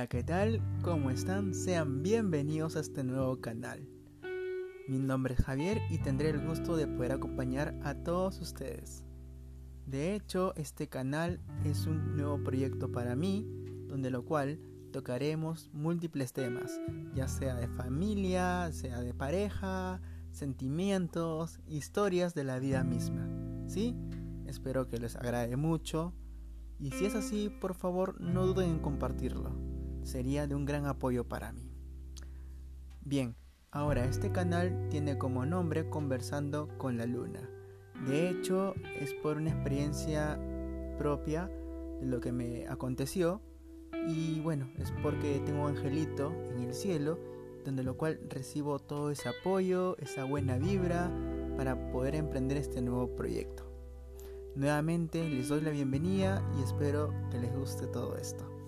Hola, ¿qué tal? ¿Cómo están? Sean bienvenidos a este nuevo canal. Mi nombre es Javier y tendré el gusto de poder acompañar a todos ustedes. De hecho, este canal es un nuevo proyecto para mí, donde lo cual tocaremos múltiples temas, ya sea de familia, sea de pareja, sentimientos, historias de la vida misma. ¿Sí? Espero que les agrade mucho y si es así, por favor no duden en compartirlo. Sería de un gran apoyo para mí. Bien, ahora este canal tiene como nombre Conversando con la Luna. De hecho, es por una experiencia propia de lo que me aconteció. Y bueno, es porque tengo un angelito en el cielo, donde lo cual recibo todo ese apoyo, esa buena vibra para poder emprender este nuevo proyecto. Nuevamente les doy la bienvenida y espero que les guste todo esto.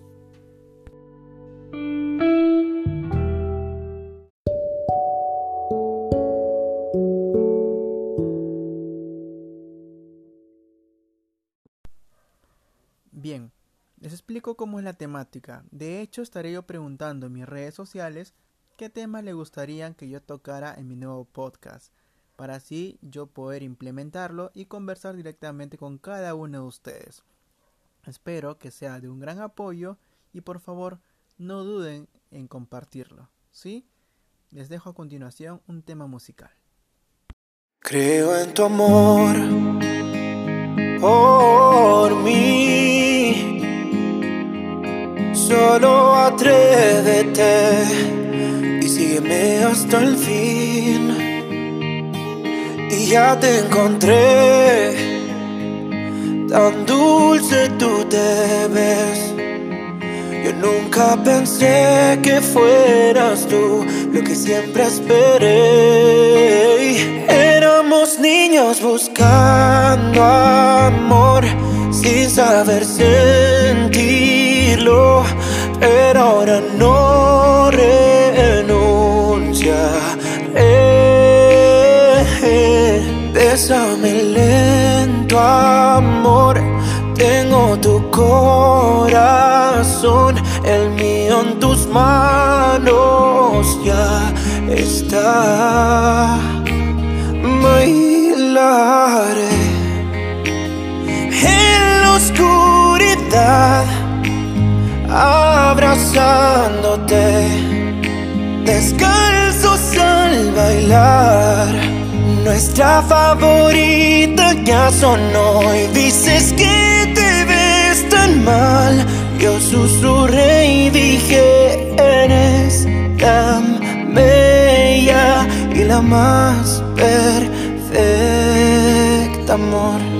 Bien, les explico cómo es la temática. De hecho, estaré yo preguntando en mis redes sociales qué temas le gustaría que yo tocara en mi nuevo podcast para así yo poder implementarlo y conversar directamente con cada uno de ustedes. Espero que sea de un gran apoyo y por favor no duden en compartirlo, ¿sí? Les dejo a continuación un tema musical. Creo en tu amor por Solo atrévete y sígueme hasta el fin y ya te encontré. Tan dulce tú te ves. Yo nunca pensé que fueras tú lo que siempre esperé. Éramos niños buscando amor sin saber sentirlo, pero ahora no renuncia. Bésame lento, amor. Tengo tu corazón, el mío en tus manos ya está. Bailaré en la oscuridad, abrazándote, descalzos al bailar nuestra favorita ya sonó y dices que te ves tan mal. Yo susurré y dije, eres tan bella y la más perfecta, amor.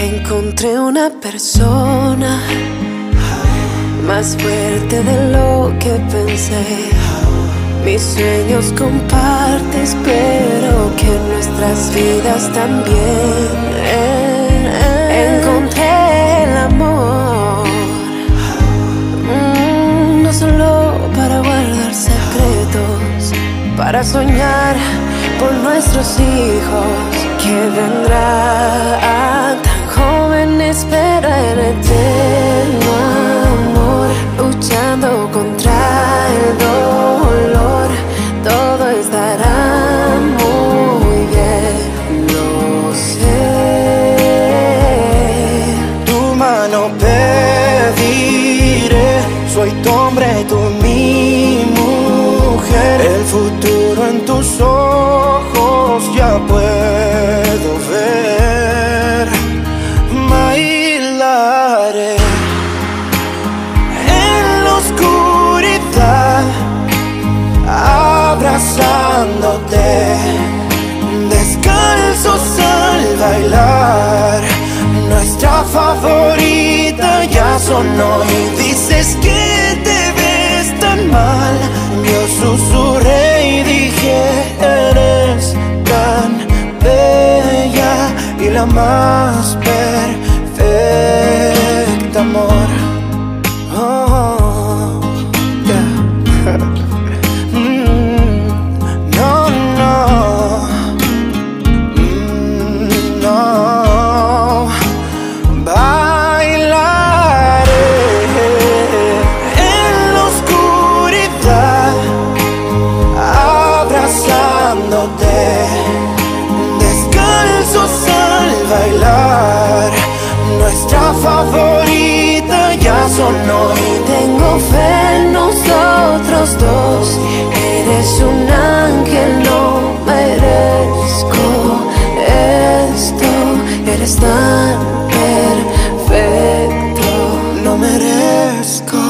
Encontré una persona más fuerte de lo que pensé. Mis sueños compartes, pero que nuestras vidas también. Encontré el amor, mm, no solo para guardar secretos, para soñar por nuestros hijos que vendrán pero en eterno amor, luchando contra el descalzos al bailar. Nuestra favorita ya sonó y dices que te ves tan mal. Yo susurré y dije, eres tan bella y la más sonó y tengo fe en nosotros dos. Eres un ángel, no merezco esto. Eres tan perfecto, no merezco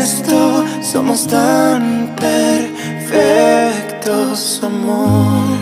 esto. Somos tan perfectos, amor.